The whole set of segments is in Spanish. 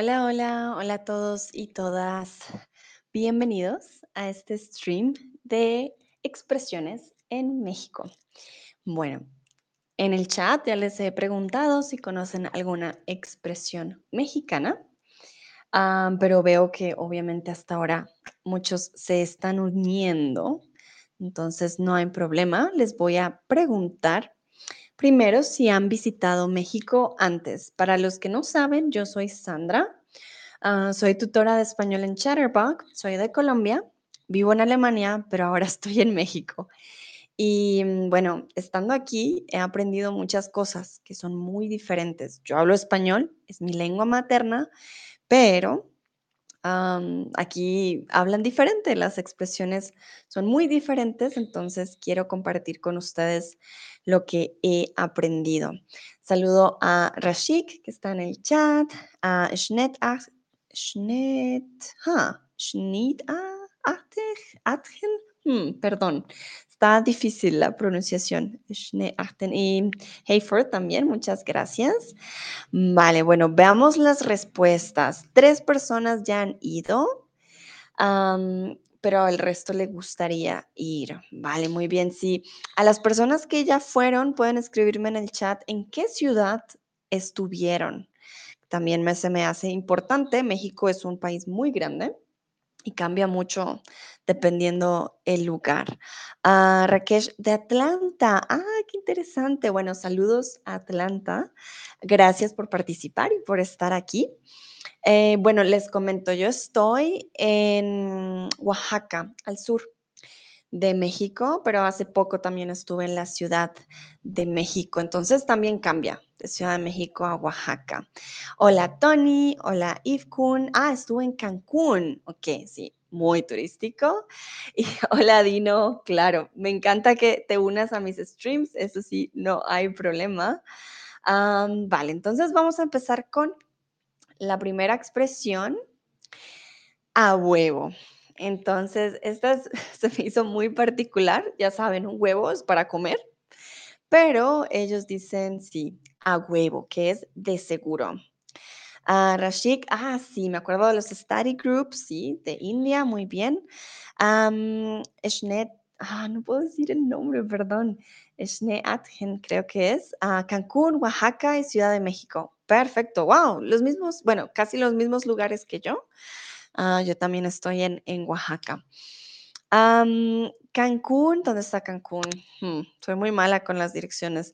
Hola, hola, hola a todos y todas. Bienvenidos a este stream de expresiones en México. Bueno, en el chat ya les he preguntado si conocen alguna expresión mexicana, ah, pero veo que obviamente hasta ahora muchos se están uniendo, entonces no hay problema. Les voy a preguntar primero si han visitado México antes. Para los que no saben, yo soy Sandra. Ah, soy tutora de español en Chatterbox, soy de Colombia, vivo en Alemania, pero ahora estoy en México. Y mm, bueno, estando aquí he aprendido muchas cosas que son muy diferentes. Yo hablo español, es mi lengua materna, pero aquí hablan diferente, las expresiones son muy diferentes, entonces quiero compartir con ustedes lo que he aprendido. Saludo a Rashik, que está en el chat, a Schnet, Schnet, ah, Schnitt, Atgen, hmm, perdón, Está difícil la pronunciación. Y Hayford también, muchas gracias. Vale, bueno, veamos las respuestas. Tres personas ya han ido, pero al resto le gustaría ir. Vale, muy bien. Sí, a las personas que ya fueron, pueden escribirme en el chat en qué ciudad estuvieron. También me, se me hace importante. México es un país muy grande y cambia mucho dependiendo el lugar. Ah, Rakesh de Atlanta. Ah, qué interesante. Bueno, saludos a Atlanta. Gracias por participar y por estar aquí. Eh, bueno, les comento, yo estoy en Oaxaca, al sur de México, pero hace poco también estuve en la Ciudad de México, entonces también cambia de Ciudad de México a Oaxaca. Hola Tony, hola Ifkun, ah, estuve en Cancún, ok, sí, muy turístico. Y hola Dino, claro, me encanta que te unas a mis streams, eso sí, no hay problema. vale, entonces vamos a empezar con la primera expresión, a huevo. Entonces, esta se me hizo muy particular, ya saben, un huevo es para comer, pero ellos dicen sí, a huevo, que es de seguro. Uh, Rashik, ah, sí, me acuerdo de los study groups, sí, de India, muy bien. Um, ah, no puedo decir el nombre, perdón. Atgen, creo que es. Uh, Cancún, Oaxaca y Ciudad de México. Perfecto, wow, los mismos, bueno, casi los mismos lugares que yo. Ah, yo también estoy en, en Oaxaca. Cancún, ¿dónde está Cancún? Hmm, soy muy mala con las direcciones.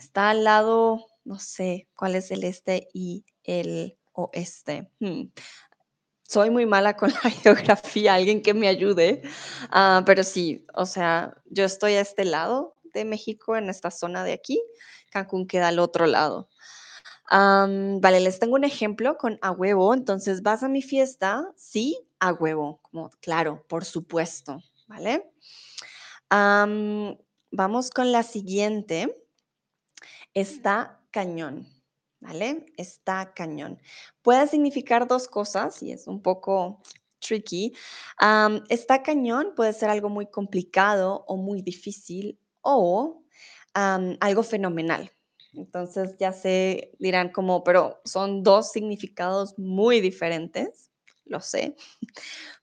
Está al lado, no sé cuál es el este y el oeste. Hmm, soy muy mala con la geografía, alguien que me ayude. Ah, pero sí, o sea, yo estoy a este lado de México, en esta zona de aquí. Cancún queda al otro lado vale, les tengo un ejemplo con a huevo. Entonces, ¿vas a mi fiesta? Sí, a huevo, claro, por supuesto, ¿vale? vamos con la siguiente. Está cañón, ¿vale? Está cañón. Puede significar dos cosas y es un poco tricky. está cañón puede ser algo muy complicado o muy difícil o algo fenomenal, entonces ya se dirán como, pero son dos significados muy diferentes, lo sé,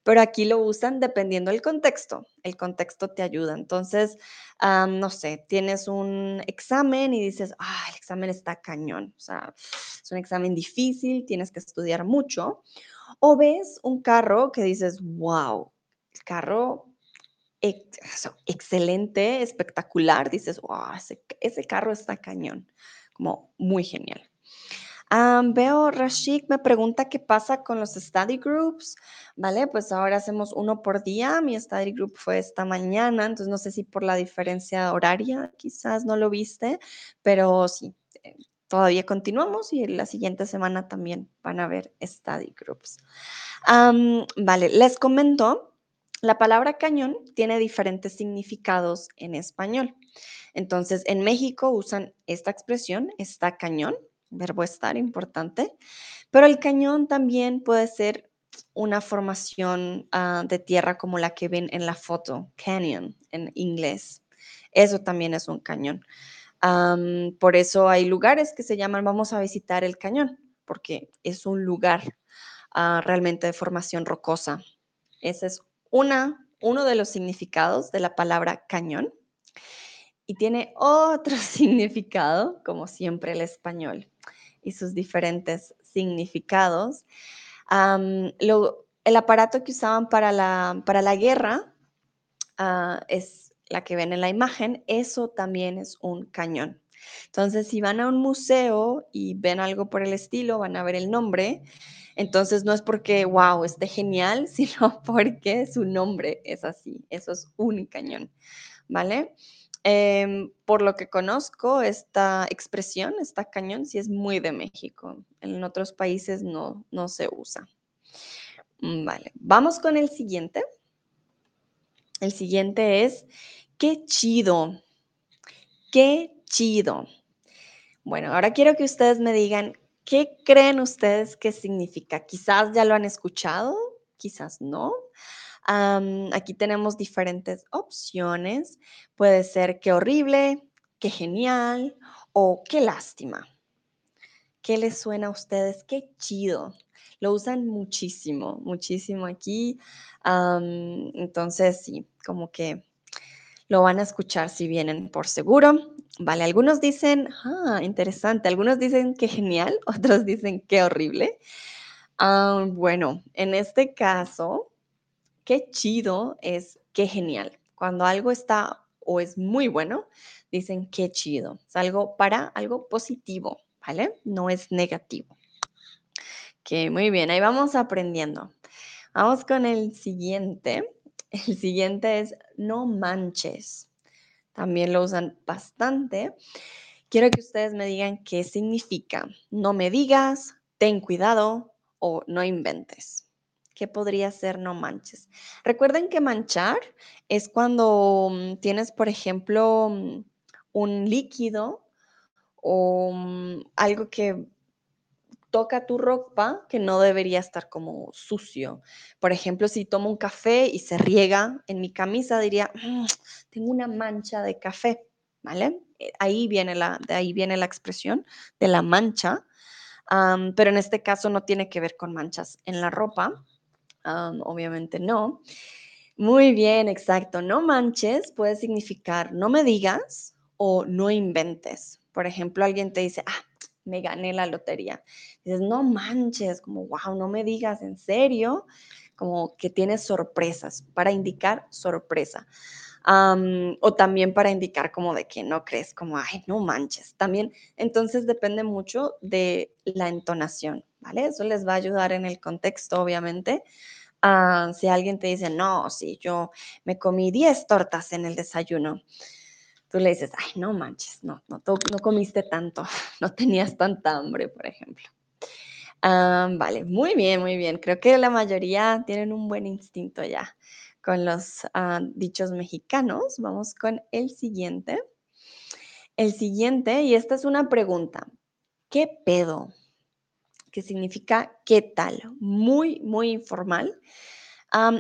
pero aquí lo usan dependiendo del contexto. El contexto te ayuda. Entonces, no sé, tienes un examen y dices, ah, el examen está cañón. O sea, es un examen difícil, tienes que estudiar mucho. O ves un carro que dices, wow, el carro excelente, espectacular, dices, wow, ese, carro está cañón, como muy genial. Veo, Rashik me pregunta qué pasa con los study groups, ¿vale? Pues ahora hacemos uno por día, mi study group fue esta mañana, entonces no sé si por la diferencia horaria quizás no lo viste, pero sí, eh, todavía continuamos y la siguiente semana también van a haber study groups. vale, les comento la palabra cañón tiene diferentes significados en español. Entonces, en México usan esta expresión, está cañón, verbo estar importante, pero el cañón también puede ser una formación ah, de tierra como la que ven en la foto, canyon en inglés. Eso también es un cañón. por eso hay lugares que se llaman vamos a visitar el cañón, porque es un lugar ah, realmente de formación rocosa. Ese es una, uno de los significados de la palabra cañón. Y tiene otro significado, como siempre el español, y sus diferentes significados. el aparato que usaban para la, para la guerra ah, es la que ven en la imagen, eso también es un cañón. Entonces, si van a un museo y ven algo por el estilo, van a ver el nombre. Entonces, no es porque, wow, esté genial, sino porque su nombre es así. Eso es un cañón, ¿vale? Em, por lo que conozco, esta expresión, esta cañón, sí es muy de México. En otros países no, no se usa. Mm, vale, vamos con el siguiente. El siguiente es, qué chido, qué chido. Bueno, ahora quiero que ustedes me digan, ¿qué creen ustedes que significa? Quizás ya lo han escuchado, quizás no. Aquí tenemos diferentes opciones. Puede ser qué horrible, qué genial o qué lástima. ¿Qué les suena a ustedes? Qué chido. Lo usan muchísimo, muchísimo aquí. entonces, sí, como que lo van a escuchar si vienen por seguro. Vale, algunos dicen, ah, interesante, algunos dicen que genial, otros dicen que horrible. Bueno, en este caso, qué chido es qué genial. Cuando algo está o es muy bueno, dicen qué chido. Es algo para algo positivo, ¿vale? No es negativo. Que muy bien, ahí vamos aprendiendo. Vamos con el siguiente. El siguiente es no manches. También lo usan bastante. Quiero que ustedes me digan qué significa. No me digas, ten cuidado o no inventes. ¿Qué podría ser no manches? Recuerden que manchar es cuando mm, tienes, por ejemplo, mm, un líquido o mm, algo que toca tu ropa que no debería estar como sucio. Por ejemplo, si tomo un café y se riega en mi camisa, diría, tengo una mancha de café, ¿vale? Eh, ahí viene la, ahí viene la expresión de la mancha, pero en este caso no tiene que ver con manchas en la ropa, obviamente no. Muy bien, exacto. No manches puede significar no me digas o no inventes. Por ejemplo, alguien te dice, ah, me gané la lotería. Dices, no manches, como, wow, no me digas en serio, como que tienes sorpresas, para indicar sorpresa. O también para indicar como de que no crees, como, ay, no manches. También, entonces depende mucho de la entonación, ¿vale? Eso les va a ayudar en el contexto, obviamente. Ah, si alguien te dice, no, sí, yo me comí 10 tortas en el desayuno tú le dices, ay, no manches, no, no, no comiste tanto, no tenías tanta hambre, por ejemplo. Ah, vale, muy bien, muy bien. Creo que la mayoría tienen un buen instinto ya con los ah, dichos mexicanos. Vamos con el siguiente. El siguiente, y esta es una pregunta. ¿Qué pedo? ¿Qué significa qué tal? Muy, muy informal.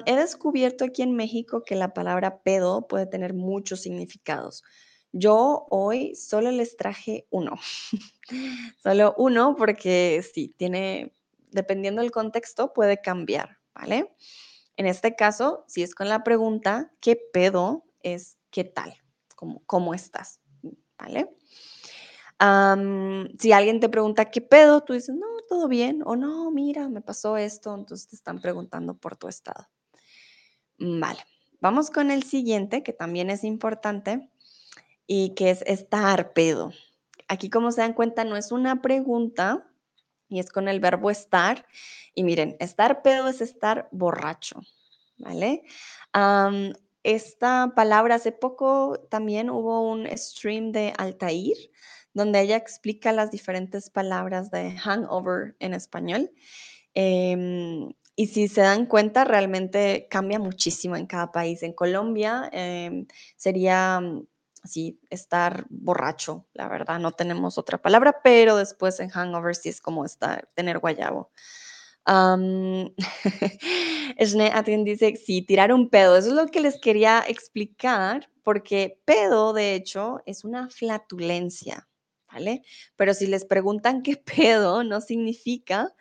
he descubierto aquí en México que la palabra pedo puede tener muchos significados. Yo hoy solo les traje uno, solo uno porque sí, tiene, dependiendo del contexto, puede cambiar, ¿vale? En este caso, si es con la pregunta, ¿qué pedo es qué tal? ¿Cómo, cómo estás? ¿Vale? si alguien te pregunta qué pedo, tú dices, no, todo bien, o no, mira, me pasó esto, entonces te están preguntando por tu estado. Vale, vamos con el siguiente, que también es importante y que es estar pedo. Aquí, como se dan cuenta, no es una pregunta y es con el verbo estar. Y miren, estar pedo es estar borracho, ¿vale? esta palabra, hace poco también hubo un stream de Altair, donde ella explica las diferentes palabras de hangover en español. Em, y si se dan cuenta, realmente cambia muchísimo en cada país. En Colombia em, sería así estar borracho, la verdad, no tenemos otra palabra, pero después en hangover sí es como estar, tener guayabo. Um, dice, sí, tirar un pedo, eso es lo que les quería explicar, porque pedo, de hecho, es una flatulencia, ¿vale? Pero si les preguntan qué pedo, no significa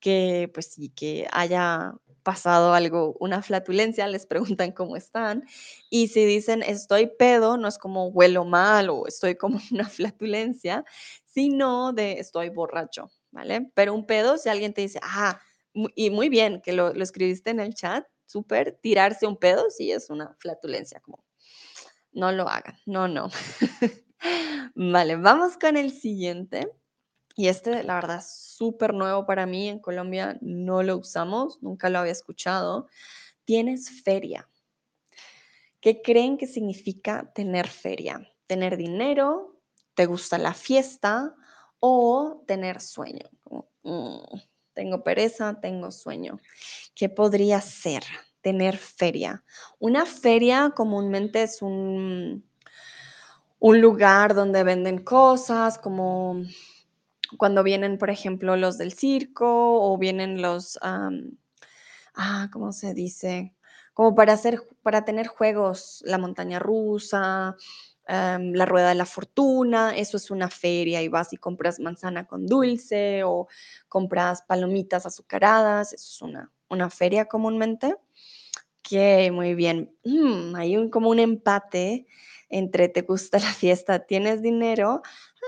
que, pues sí, que haya pasado algo, una flatulencia, les preguntan cómo están. Y si dicen estoy pedo, no es como huelo mal o estoy como una flatulencia, sino de estoy borracho, ¿vale? Pero un pedo, si alguien te dice, ah, y muy bien que lo, escribiste en el chat, súper, tirarse un pedo, sí es una flatulencia, como no lo hagan, no, no. vale, vamos con el siguiente. Y este, la verdad, es súper nuevo para mí. En Colombia no lo usamos, nunca lo había escuchado. Tienes feria. ¿Qué creen que significa tener feria? ¿Tener dinero? ¿Te gusta la fiesta? ¿O tener sueño? Mm, tengo pereza, tengo sueño. ¿Qué podría ser tener feria? Una feria comúnmente es un, un lugar donde venden cosas como cuando vienen, por ejemplo, los del circo o vienen los, ah, ¿cómo se dice? Como para hacer, para tener juegos, la montaña rusa, la rueda de la fortuna, eso es una feria y vas y compras manzana con dulce o compras palomitas azucaradas, eso es una, una feria comúnmente. Que muy bien. Mm, hay un, como un empate entre te gusta la fiesta, tienes dinero,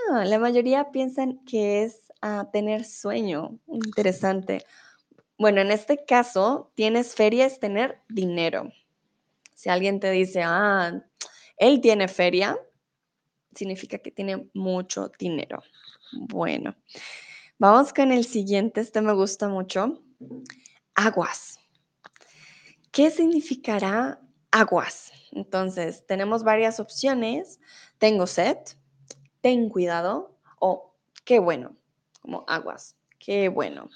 Ah, la mayoría piensan que es ah, tener sueño. Interesante. Bueno, en este caso, tienes feria es tener dinero. Si alguien te dice, ah, él tiene feria, significa que tiene mucho dinero. Bueno, vamos con el siguiente. Este me gusta mucho. Aguas. ¿Qué significará aguas? Entonces, tenemos varias opciones. Tengo sed, ten cuidado o qué bueno, como aguas, qué bueno.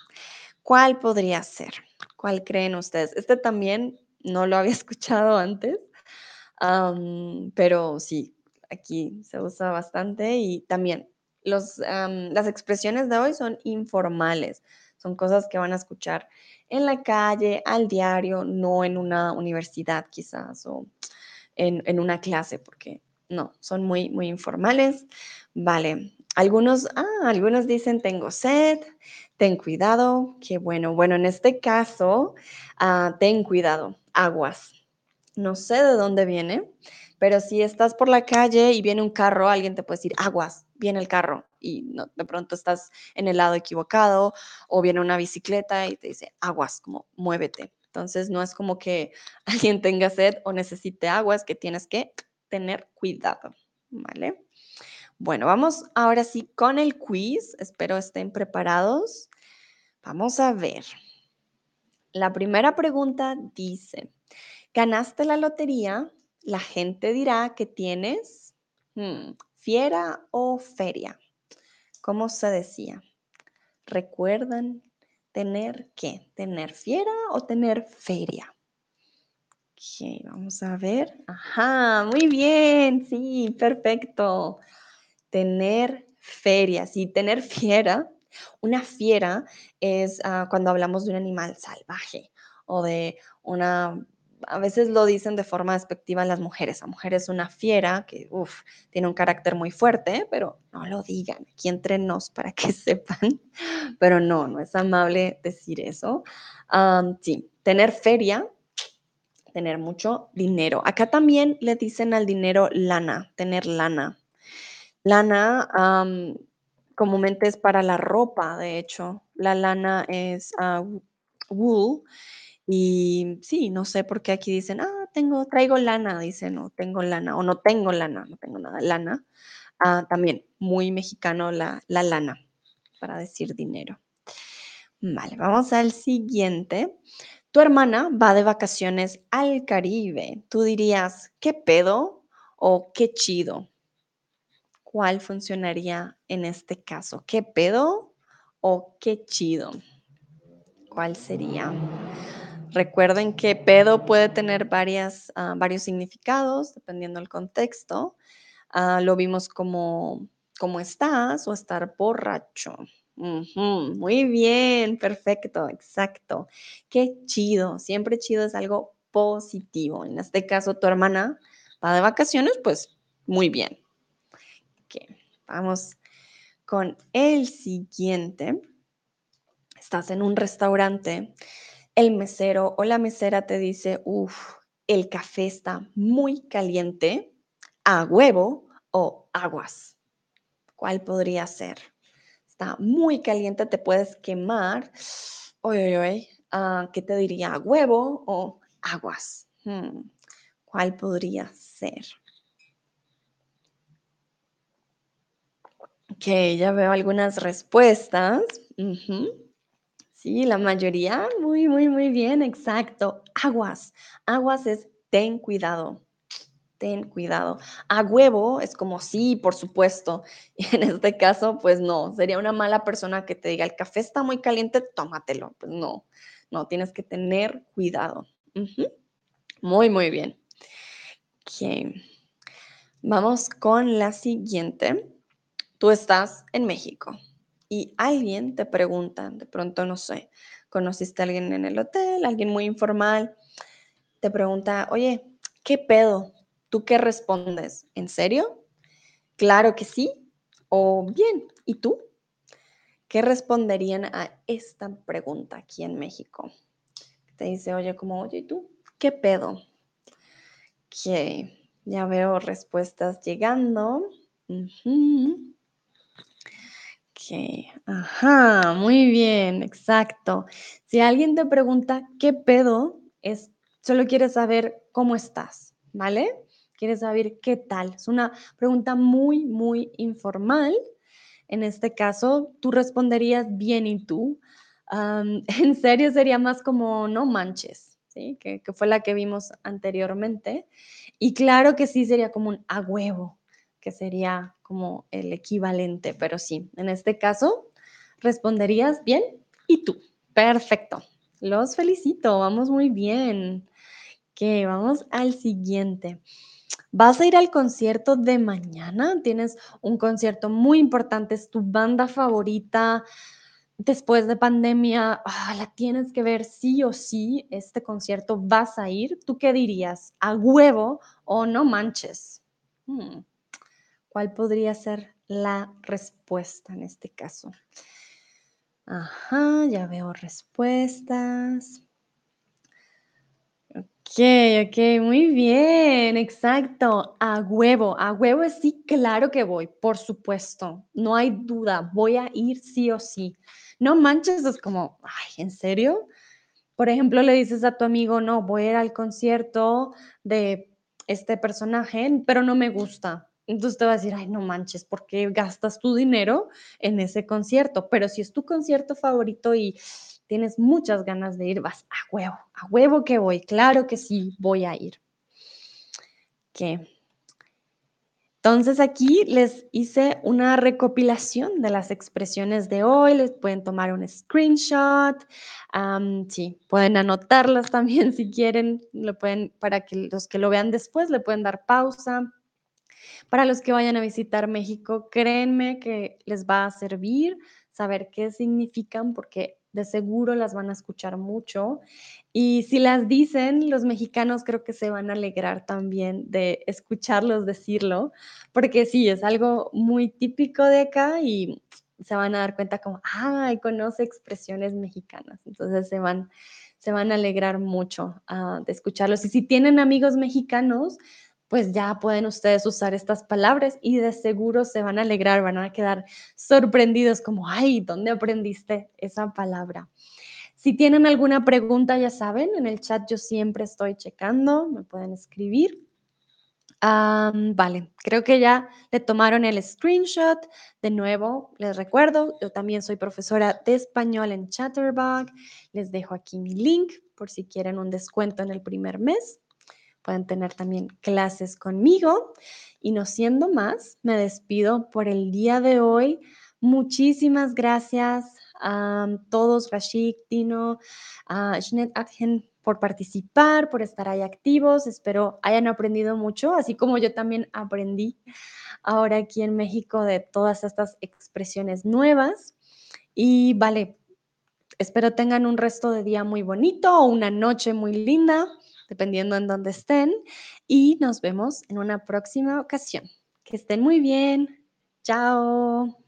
¿Cuál podría ser? ¿Cuál creen ustedes? Este también no lo había escuchado antes, pero sí, aquí se usa bastante y también los, las expresiones de hoy son informales, son cosas que van a escuchar en la calle, al diario, no en una universidad quizás o en, en una clase, porque no, son muy, muy informales. Vale, algunos, ah, algunos dicen tengo sed, ten cuidado, qué bueno. Bueno, en este caso, ah, ten cuidado, aguas. No sé de dónde viene, pero si estás por la calle y viene un carro, alguien te puede decir aguas, viene el carro y no, de pronto estás en el lado equivocado o viene una bicicleta y te dice aguas, como muévete. Entonces no es como que alguien tenga sed o necesite agua, es que tienes que tener cuidado, ¿vale? Bueno, vamos ahora sí con el quiz. Espero estén preparados. Vamos a ver. La primera pregunta dice, ¿ganaste la lotería? La gente dirá que tienes hmm, fiera o feria. ¿Cómo se decía? ¿Recuerdan tener qué? ¿Tener fiera o tener feria? Ok, vamos a ver. Ajá, muy bien, sí, perfecto. Tener feria, sí, tener fiera. Una fiera es ah, cuando hablamos de un animal salvaje o de una, a veces lo dicen de forma despectiva las mujeres. La mujer es una fiera que, uff, tiene un carácter muy fuerte, pero no lo digan aquí entre nos para que sepan. Pero no, no es amable decir eso. sí, tener feria tener mucho dinero. Acá también le dicen al dinero lana, tener lana. Lana comúnmente es para la ropa, de hecho. La lana es ah, wool. Y sí, no sé por qué aquí dicen, ah, tengo, traigo lana, dicen, o tengo lana, o no tengo lana, no tengo nada, lana. Ah, también muy mexicano la, la lana, para decir dinero. Vale, vamos al siguiente. Tu hermana va de vacaciones al Caribe. Tú dirías, ¿qué pedo o qué chido? ¿Cuál funcionaría en este caso? ¿Qué pedo o qué chido? ¿Cuál sería? Recuerden que pedo puede tener varias, ah, varios significados dependiendo del contexto. Ah, lo vimos como cómo estás o estar borracho. Muy bien, perfecto, exacto. Qué chido, siempre chido es algo positivo. En este caso, tu hermana va de vacaciones, pues muy bien. vamos con el siguiente. Estás en un restaurante, el mesero o la mesera te dice, uff, el café está muy caliente, a huevo o aguas. ¿Cuál podría ser? Está muy caliente, te puedes quemar. Oye, oye, uh, ¿qué te diría? ¿Huevo o aguas? Hmm, ¿Cuál podría ser? Ok, ya veo algunas respuestas. Sí, la mayoría, muy, muy, muy bien, exacto. Aguas. Aguas es ten cuidado. Ten cuidado. A huevo es como sí, por supuesto. Y en este caso, pues no, sería una mala persona que te diga el café está muy caliente, tómatelo. Pues no, no, tienes que tener cuidado. Muy, muy bien. Ok. Vamos con la siguiente. Tú estás en México y alguien te pregunta, de pronto no sé, conociste a alguien en el hotel, alguien muy informal, te pregunta, oye, ¿qué pedo? ¿Tú qué respondes? ¿En serio? Claro que sí. O bien, ¿y tú? ¿Qué responderían a esta pregunta aquí en México? Te dice, oye, como, oye, ¿y tú? ¿Qué pedo? Que ya veo respuestas llegando. Ok, ajá, muy bien, exacto. Si alguien te pregunta qué pedo, es solo quiere saber cómo estás, ¿vale? Quiere saber qué tal. Es una pregunta muy, muy informal. En este caso, tú responderías bien y tú. en serio sería más como no manches, ¿sí? Que, que fue la que vimos anteriormente. Y claro que sí sería como un a huevo, que sería como el equivalente, pero sí, en este caso responderías bien y tú. Perfecto. Los felicito, vamos muy bien. Que vamos al siguiente. ¿Vas a ir al concierto de mañana? Tienes un concierto muy importante, es tu banda favorita. Después de pandemia, ah, la tienes que ver sí o sí. Este concierto vas a ir. ¿Tú qué dirías? ¿A huevo o no manches? Hmm. ¿Cuál podría ser la respuesta en este caso? Ajá, ya veo respuestas. Ok, ok, muy bien, exacto. A huevo, a huevo sí, claro que voy, por supuesto. No hay duda, voy a ir sí o sí. No manches, es como, ay, ¿en serio? Por ejemplo, le dices a tu amigo, no, voy a ir al concierto de este personaje, pero no me gusta. Entonces te va a decir, ay, no manches, ¿por qué gastas tu dinero en ese concierto? Pero si es tu concierto favorito y tienes muchas ganas de ir, vas a huevo, a huevo que voy, claro que sí, voy a ir. ¿Qué? Entonces aquí les hice una recopilación de las expresiones de hoy, les pueden tomar un screenshot, sí, pueden anotarlas también si quieren, lo pueden, para que los que lo vean después le pueden dar pausa, para los que vayan a visitar México, créanme que les va a servir saber qué significan porque de seguro las van a escuchar mucho. Y si las dicen, los mexicanos creo que se van a alegrar también de escucharlos decirlo, porque sí, es algo muy típico de acá y se van a dar cuenta como, ay, conoce expresiones mexicanas. Entonces se van, se van a alegrar mucho ah, de escucharlos. Y si tienen amigos mexicanos, pues ya pueden ustedes usar estas palabras y de seguro se van a alegrar, van a quedar sorprendidos como, ay, ¿dónde aprendiste esa palabra? Si tienen alguna pregunta, ya saben, en el chat yo siempre estoy checando, me pueden escribir. vale, creo que ya le tomaron el screenshot. De nuevo, les recuerdo, yo también soy profesora de español en Chatterbox. Les dejo aquí mi link por si quieren un descuento en el primer mes pueden tener también clases conmigo. Y no siendo más, me despido por el día de hoy. Muchísimas gracias a todos, Rashik, Tino, a Shnet Atgen, por participar, por estar ahí activos. Espero hayan aprendido mucho, así como yo también aprendí ahora aquí en México de todas estas expresiones nuevas. Y vale, espero tengan un resto de día muy bonito o una noche muy linda dependiendo en dónde estén. Y nos vemos en una próxima ocasión. Que estén muy bien. Chao.